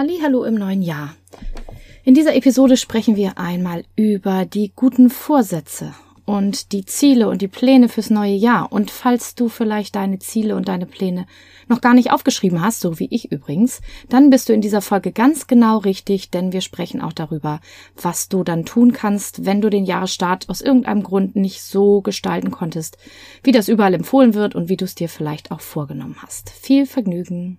Hallo im neuen Jahr. In dieser Episode sprechen wir einmal über die guten Vorsätze und die Ziele und die Pläne fürs neue Jahr. Und falls du vielleicht deine Ziele und deine Pläne noch gar nicht aufgeschrieben hast, so wie ich übrigens, dann bist du in dieser Folge ganz genau richtig, denn wir sprechen auch darüber, was du dann tun kannst, wenn du den Jahresstart aus irgendeinem Grund nicht so gestalten konntest, wie das überall empfohlen wird und wie du es dir vielleicht auch vorgenommen hast. Viel Vergnügen!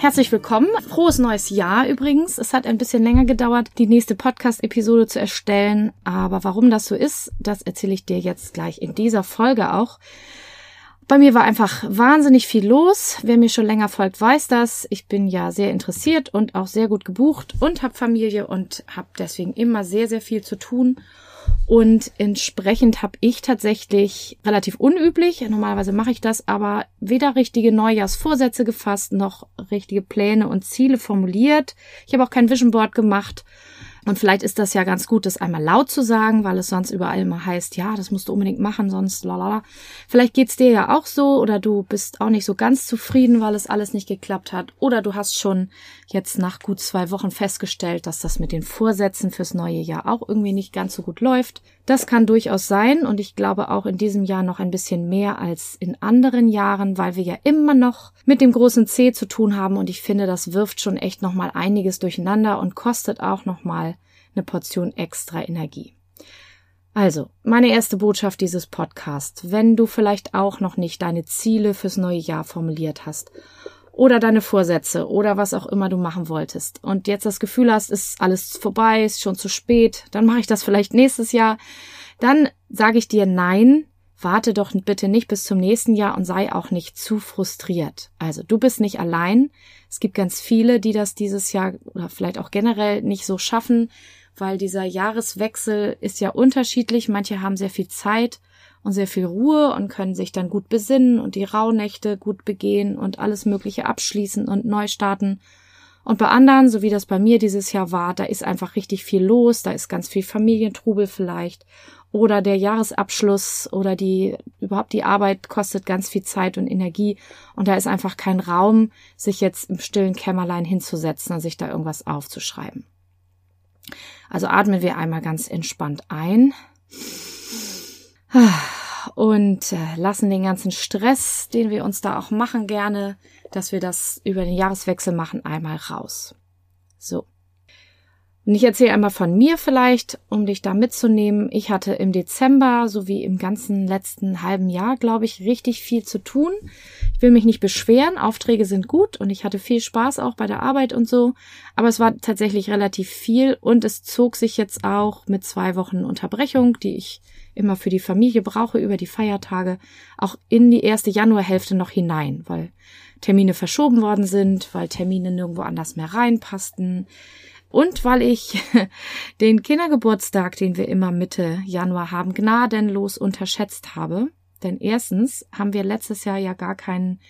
Herzlich willkommen. Frohes neues Jahr übrigens. Es hat ein bisschen länger gedauert, die nächste Podcast-Episode zu erstellen. Aber warum das so ist, das erzähle ich dir jetzt gleich in dieser Folge auch. Bei mir war einfach wahnsinnig viel los. Wer mir schon länger folgt, weiß das. Ich bin ja sehr interessiert und auch sehr gut gebucht und habe Familie und habe deswegen immer sehr, sehr viel zu tun. Und entsprechend habe ich tatsächlich relativ unüblich, normalerweise mache ich das, aber weder richtige Neujahrsvorsätze gefasst, noch richtige Pläne und Ziele formuliert. Ich habe auch kein Vision Board gemacht und vielleicht ist das ja ganz gut, das einmal laut zu sagen, weil es sonst überall immer heißt, ja, das musst du unbedingt machen, sonst lalala. Vielleicht geht's dir ja auch so oder du bist auch nicht so ganz zufrieden, weil es alles nicht geklappt hat. Oder du hast schon jetzt nach gut zwei Wochen festgestellt, dass das mit den Vorsätzen fürs neue Jahr auch irgendwie nicht ganz so gut läuft. Das kann durchaus sein und ich glaube auch in diesem Jahr noch ein bisschen mehr als in anderen Jahren, weil wir ja immer noch mit dem großen C zu tun haben und ich finde, das wirft schon echt nochmal einiges durcheinander und kostet auch nochmal eine Portion extra Energie. Also, meine erste Botschaft dieses Podcasts, wenn du vielleicht auch noch nicht deine Ziele fürs neue Jahr formuliert hast oder deine Vorsätze oder was auch immer du machen wolltest und jetzt das Gefühl hast, ist alles vorbei, ist schon zu spät, dann mache ich das vielleicht nächstes Jahr, dann sage ich dir nein, warte doch bitte nicht bis zum nächsten Jahr und sei auch nicht zu frustriert. Also du bist nicht allein. Es gibt ganz viele, die das dieses Jahr oder vielleicht auch generell nicht so schaffen, weil dieser Jahreswechsel ist ja unterschiedlich. Manche haben sehr viel Zeit und sehr viel Ruhe und können sich dann gut besinnen und die Rauhnächte gut begehen und alles Mögliche abschließen und neu starten. Und bei anderen, so wie das bei mir dieses Jahr war, da ist einfach richtig viel los, da ist ganz viel Familientrubel vielleicht oder der Jahresabschluss oder die überhaupt die Arbeit kostet ganz viel Zeit und Energie und da ist einfach kein Raum, sich jetzt im stillen Kämmerlein hinzusetzen und sich da irgendwas aufzuschreiben. Also atmen wir einmal ganz entspannt ein und äh, lassen den ganzen Stress, den wir uns da auch machen, gerne, dass wir das über den Jahreswechsel machen, einmal raus. So. Und ich erzähle einmal von mir vielleicht, um dich da mitzunehmen. Ich hatte im Dezember sowie im ganzen letzten halben Jahr, glaube ich, richtig viel zu tun. Ich will mich nicht beschweren, Aufträge sind gut und ich hatte viel Spaß auch bei der Arbeit und so. Aber es war tatsächlich relativ viel und es zog sich jetzt auch mit zwei Wochen Unterbrechung, die ich immer für die Familie brauche über die Feiertage, auch in die erste Januarhälfte noch hinein, weil Termine verschoben worden sind, weil Termine nirgendwo anders mehr reinpassten und weil ich den Kindergeburtstag, den wir immer Mitte Januar haben, gnadenlos unterschätzt habe. Denn erstens haben wir letztes Jahr ja gar keinen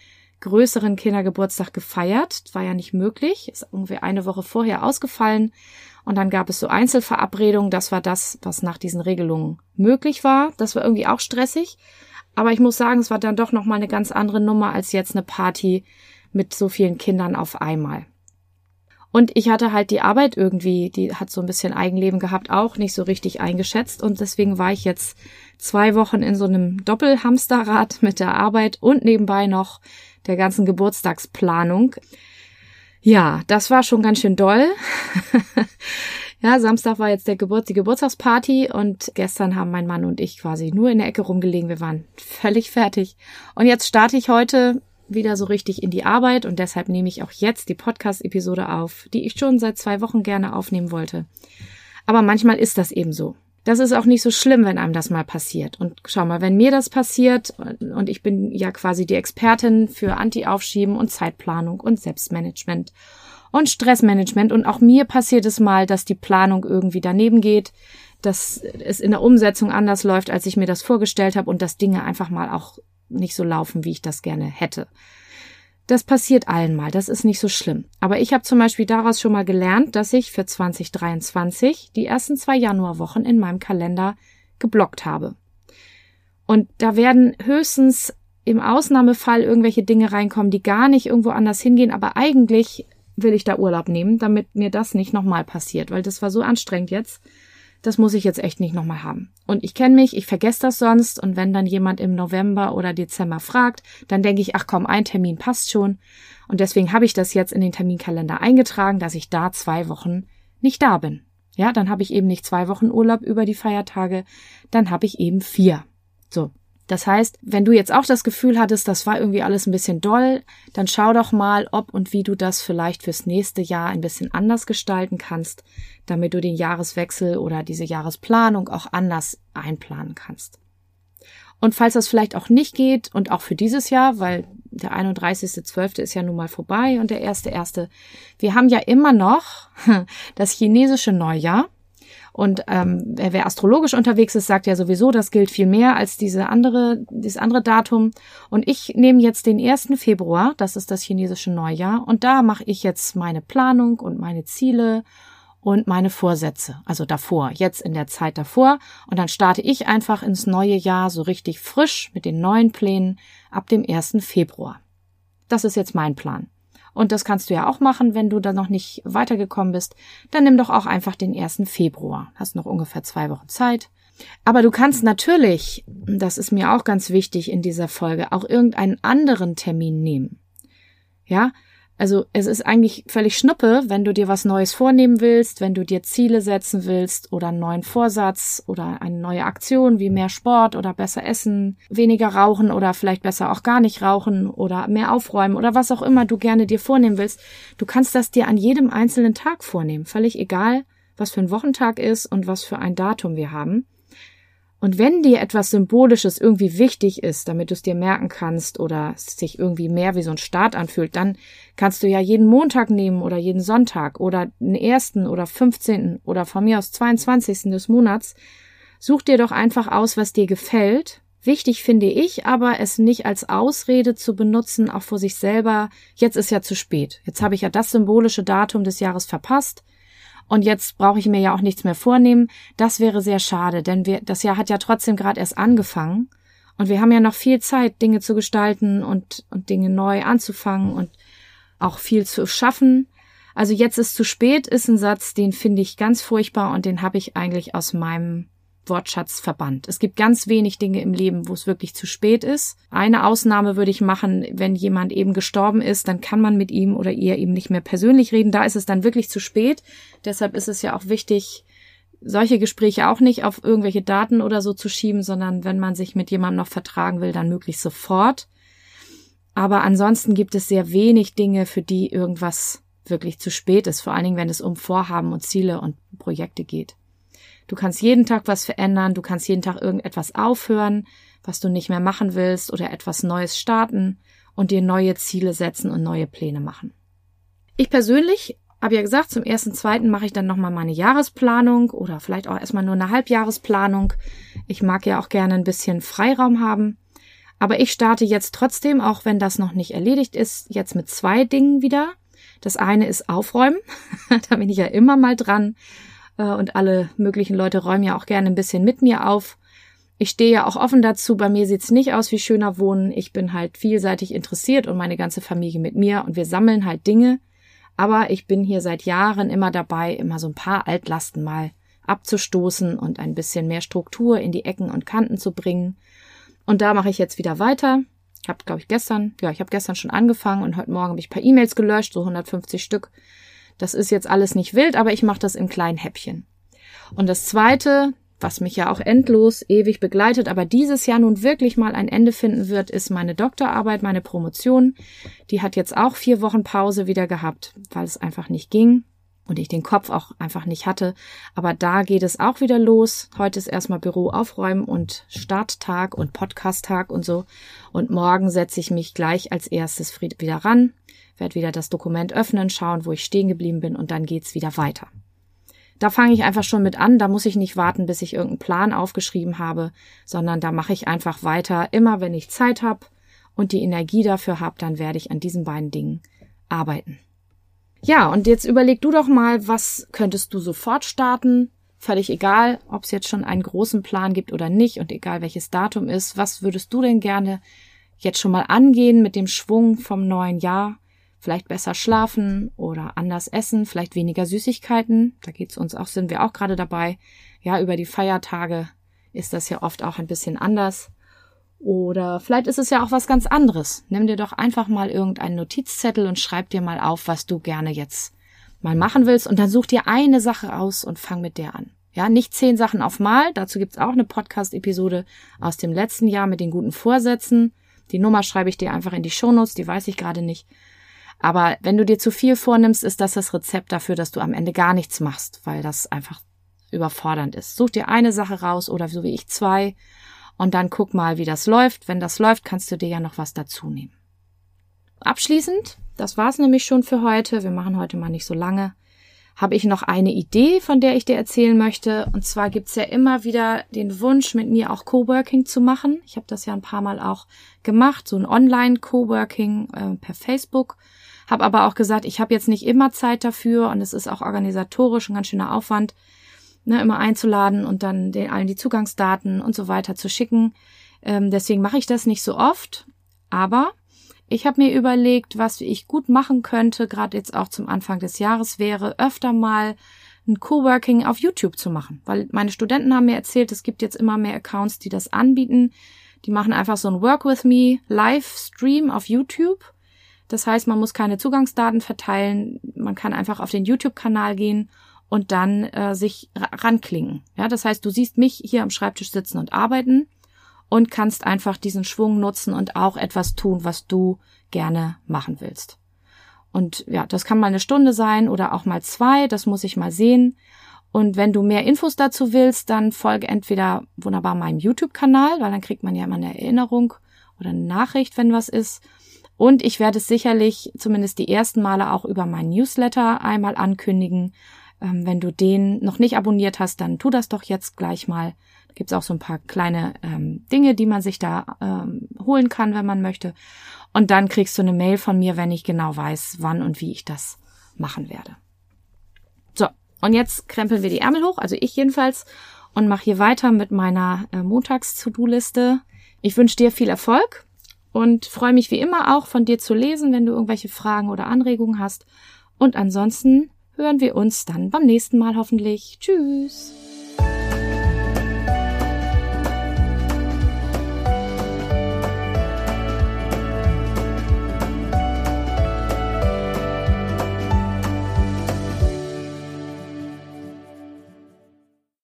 größeren Kindergeburtstag gefeiert. War ja nicht möglich. Ist irgendwie eine Woche vorher ausgefallen. Und dann gab es so Einzelverabredungen. Das war das, was nach diesen Regelungen möglich war. Das war irgendwie auch stressig. Aber ich muss sagen, es war dann doch nochmal eine ganz andere Nummer als jetzt eine Party mit so vielen Kindern auf einmal. Und ich hatte halt die Arbeit irgendwie, die hat so ein bisschen Eigenleben gehabt, auch nicht so richtig eingeschätzt. Und deswegen war ich jetzt zwei Wochen in so einem Doppelhamsterrad mit der Arbeit und nebenbei noch der ganzen Geburtstagsplanung. Ja, das war schon ganz schön doll. ja, Samstag war jetzt der Geburt, die Geburtstagsparty und gestern haben mein Mann und ich quasi nur in der Ecke rumgelegen. Wir waren völlig fertig. Und jetzt starte ich heute wieder so richtig in die Arbeit und deshalb nehme ich auch jetzt die Podcast-Episode auf, die ich schon seit zwei Wochen gerne aufnehmen wollte. Aber manchmal ist das eben so. Das ist auch nicht so schlimm, wenn einem das mal passiert. Und schau mal, wenn mir das passiert, und ich bin ja quasi die Expertin für Anti-Aufschieben und Zeitplanung und Selbstmanagement und Stressmanagement. Und auch mir passiert es mal, dass die Planung irgendwie daneben geht, dass es in der Umsetzung anders läuft, als ich mir das vorgestellt habe und dass Dinge einfach mal auch nicht so laufen, wie ich das gerne hätte. Das passiert allen mal, das ist nicht so schlimm. Aber ich habe zum Beispiel daraus schon mal gelernt, dass ich für 2023 die ersten zwei Januarwochen in meinem Kalender geblockt habe. Und da werden höchstens im Ausnahmefall irgendwelche Dinge reinkommen, die gar nicht irgendwo anders hingehen, aber eigentlich will ich da Urlaub nehmen, damit mir das nicht nochmal passiert, weil das war so anstrengend jetzt. Das muss ich jetzt echt nicht nochmal haben. Und ich kenne mich, ich vergesse das sonst und wenn dann jemand im November oder Dezember fragt, dann denke ich, ach komm, ein Termin passt schon. Und deswegen habe ich das jetzt in den Terminkalender eingetragen, dass ich da zwei Wochen nicht da bin. Ja, dann habe ich eben nicht zwei Wochen Urlaub über die Feiertage, dann habe ich eben vier. So. Das heißt, wenn du jetzt auch das Gefühl hattest, das war irgendwie alles ein bisschen doll, dann schau doch mal, ob und wie du das vielleicht fürs nächste Jahr ein bisschen anders gestalten kannst, damit du den Jahreswechsel oder diese Jahresplanung auch anders einplanen kannst. Und falls das vielleicht auch nicht geht und auch für dieses Jahr, weil der 31.12. ist ja nun mal vorbei und der 1.1. Wir haben ja immer noch das chinesische Neujahr. Und ähm, wer astrologisch unterwegs ist, sagt ja sowieso, das gilt viel mehr als diese andere, dieses andere Datum. Und ich nehme jetzt den 1. Februar, das ist das chinesische Neujahr, und da mache ich jetzt meine Planung und meine Ziele und meine Vorsätze, also davor, jetzt in der Zeit davor. Und dann starte ich einfach ins neue Jahr so richtig frisch mit den neuen Plänen ab dem 1. Februar. Das ist jetzt mein Plan. Und das kannst du ja auch machen, wenn du da noch nicht weitergekommen bist. Dann nimm doch auch einfach den 1. Februar. Hast noch ungefähr zwei Wochen Zeit. Aber du kannst natürlich, das ist mir auch ganz wichtig in dieser Folge, auch irgendeinen anderen Termin nehmen. Ja, also es ist eigentlich völlig schnuppe, wenn du dir was Neues vornehmen willst, wenn du dir Ziele setzen willst oder einen neuen Vorsatz oder eine neue Aktion wie mehr Sport oder besser essen, weniger rauchen oder vielleicht besser auch gar nicht rauchen oder mehr aufräumen oder was auch immer du gerne dir vornehmen willst. Du kannst das dir an jedem einzelnen Tag vornehmen, völlig egal, was für ein Wochentag ist und was für ein Datum wir haben. Und wenn dir etwas Symbolisches irgendwie wichtig ist, damit du es dir merken kannst oder es sich irgendwie mehr wie so ein Start anfühlt, dann kannst du ja jeden Montag nehmen oder jeden Sonntag oder den ersten oder 15. oder von mir aus 22. des Monats. Such dir doch einfach aus, was dir gefällt. Wichtig finde ich aber, es nicht als Ausrede zu benutzen, auch vor sich selber. Jetzt ist ja zu spät. Jetzt habe ich ja das symbolische Datum des Jahres verpasst und jetzt brauche ich mir ja auch nichts mehr vornehmen. Das wäre sehr schade, denn wir, das Jahr hat ja trotzdem gerade erst angefangen und wir haben ja noch viel Zeit, Dinge zu gestalten und, und Dinge neu anzufangen und auch viel zu schaffen. Also jetzt ist zu spät ist ein Satz, den finde ich ganz furchtbar und den habe ich eigentlich aus meinem Wortschatz verbannt. Es gibt ganz wenig Dinge im Leben, wo es wirklich zu spät ist. Eine Ausnahme würde ich machen, wenn jemand eben gestorben ist, dann kann man mit ihm oder ihr eben nicht mehr persönlich reden. Da ist es dann wirklich zu spät. Deshalb ist es ja auch wichtig, solche Gespräche auch nicht auf irgendwelche Daten oder so zu schieben, sondern wenn man sich mit jemandem noch vertragen will, dann möglichst sofort. Aber ansonsten gibt es sehr wenig Dinge, für die irgendwas wirklich zu spät ist, vor allen Dingen, wenn es um Vorhaben und Ziele und Projekte geht. Du kannst jeden Tag was verändern, du kannst jeden Tag irgendetwas aufhören, was du nicht mehr machen willst oder etwas Neues starten und dir neue Ziele setzen und neue Pläne machen. Ich persönlich habe ja gesagt, zum ersten, zweiten mache ich dann nochmal meine Jahresplanung oder vielleicht auch erstmal nur eine Halbjahresplanung. Ich mag ja auch gerne ein bisschen Freiraum haben. Aber ich starte jetzt trotzdem, auch wenn das noch nicht erledigt ist, jetzt mit zwei Dingen wieder. Das eine ist Aufräumen. da bin ich ja immer mal dran. Äh, und alle möglichen Leute räumen ja auch gerne ein bisschen mit mir auf. Ich stehe ja auch offen dazu. Bei mir sieht's nicht aus wie schöner Wohnen. Ich bin halt vielseitig interessiert und meine ganze Familie mit mir und wir sammeln halt Dinge. Aber ich bin hier seit Jahren immer dabei, immer so ein paar Altlasten mal abzustoßen und ein bisschen mehr Struktur in die Ecken und Kanten zu bringen. Und da mache ich jetzt wieder weiter. Ich habe, glaube ich, gestern, ja, ich habe gestern schon angefangen und heute Morgen habe ich ein paar E-Mails gelöscht, so 150 Stück. Das ist jetzt alles nicht wild, aber ich mache das im kleinen Häppchen. Und das Zweite, was mich ja auch endlos ewig begleitet, aber dieses Jahr nun wirklich mal ein Ende finden wird, ist meine Doktorarbeit, meine Promotion. Die hat jetzt auch vier Wochen Pause wieder gehabt, weil es einfach nicht ging und ich den Kopf auch einfach nicht hatte. Aber da geht es auch wieder los. Heute ist erstmal Büro aufräumen und Starttag und Podcasttag und so. Und morgen setze ich mich gleich als erstes wieder ran werde wieder das Dokument öffnen, schauen, wo ich stehen geblieben bin und dann geht's wieder weiter. Da fange ich einfach schon mit an, da muss ich nicht warten, bis ich irgendeinen Plan aufgeschrieben habe, sondern da mache ich einfach weiter. Immer wenn ich Zeit habe und die Energie dafür habe, dann werde ich an diesen beiden Dingen arbeiten. Ja, und jetzt überleg du doch mal, was könntest du sofort starten? Völlig egal, ob es jetzt schon einen großen Plan gibt oder nicht und egal welches Datum ist. Was würdest du denn gerne jetzt schon mal angehen mit dem Schwung vom neuen Jahr? Vielleicht besser schlafen oder anders essen, vielleicht weniger Süßigkeiten. Da geht's uns auch, sind wir auch gerade dabei. Ja, über die Feiertage ist das ja oft auch ein bisschen anders. Oder vielleicht ist es ja auch was ganz anderes. Nimm dir doch einfach mal irgendeinen Notizzettel und schreib dir mal auf, was du gerne jetzt mal machen willst. Und dann such dir eine Sache aus und fang mit der an. Ja, nicht zehn Sachen auf Mal. Dazu gibt's auch eine Podcast-Episode aus dem letzten Jahr mit den guten Vorsätzen. Die Nummer schreibe ich dir einfach in die Shownotes, die weiß ich gerade nicht. Aber wenn du dir zu viel vornimmst, ist das das Rezept dafür, dass du am Ende gar nichts machst, weil das einfach überfordernd ist. Such dir eine Sache raus oder so wie ich zwei und dann guck mal, wie das läuft. Wenn das läuft, kannst du dir ja noch was dazu nehmen. Abschließend, das war's nämlich schon für heute. Wir machen heute mal nicht so lange. Habe ich noch eine Idee, von der ich dir erzählen möchte. Und zwar gibt's ja immer wieder den Wunsch, mit mir auch Coworking zu machen. Ich habe das ja ein paar Mal auch gemacht, so ein Online-Coworking äh, per Facebook. Habe aber auch gesagt, ich habe jetzt nicht immer Zeit dafür und es ist auch organisatorisch ein ganz schöner Aufwand ne, immer einzuladen und dann den allen die Zugangsdaten und so weiter zu schicken. Ähm, deswegen mache ich das nicht so oft. Aber ich habe mir überlegt, was ich gut machen könnte, gerade jetzt auch zum Anfang des Jahres wäre, öfter mal ein Coworking auf YouTube zu machen. Weil meine Studenten haben mir erzählt, es gibt jetzt immer mehr Accounts, die das anbieten. Die machen einfach so ein Work with Me Livestream auf YouTube. Das heißt, man muss keine Zugangsdaten verteilen. Man kann einfach auf den YouTube-Kanal gehen und dann äh, sich ranklingen. Ja, das heißt, du siehst mich hier am Schreibtisch sitzen und arbeiten und kannst einfach diesen Schwung nutzen und auch etwas tun, was du gerne machen willst. Und ja, das kann mal eine Stunde sein oder auch mal zwei, das muss ich mal sehen. Und wenn du mehr Infos dazu willst, dann folge entweder wunderbar meinem YouTube-Kanal, weil dann kriegt man ja immer eine Erinnerung oder eine Nachricht, wenn was ist. Und ich werde es sicherlich zumindest die ersten Male auch über meinen Newsletter einmal ankündigen. Ähm, wenn du den noch nicht abonniert hast, dann tu das doch jetzt gleich mal. Da gibt's auch so ein paar kleine ähm, Dinge, die man sich da ähm, holen kann, wenn man möchte. Und dann kriegst du eine Mail von mir, wenn ich genau weiß, wann und wie ich das machen werde. So, und jetzt krempeln wir die Ärmel hoch, also ich jedenfalls, und mache hier weiter mit meiner äh, Montags-To-Do-Liste. Ich wünsche dir viel Erfolg und freue mich wie immer auch von dir zu lesen, wenn du irgendwelche Fragen oder Anregungen hast. Und ansonsten hören wir uns dann beim nächsten Mal hoffentlich. Tschüss.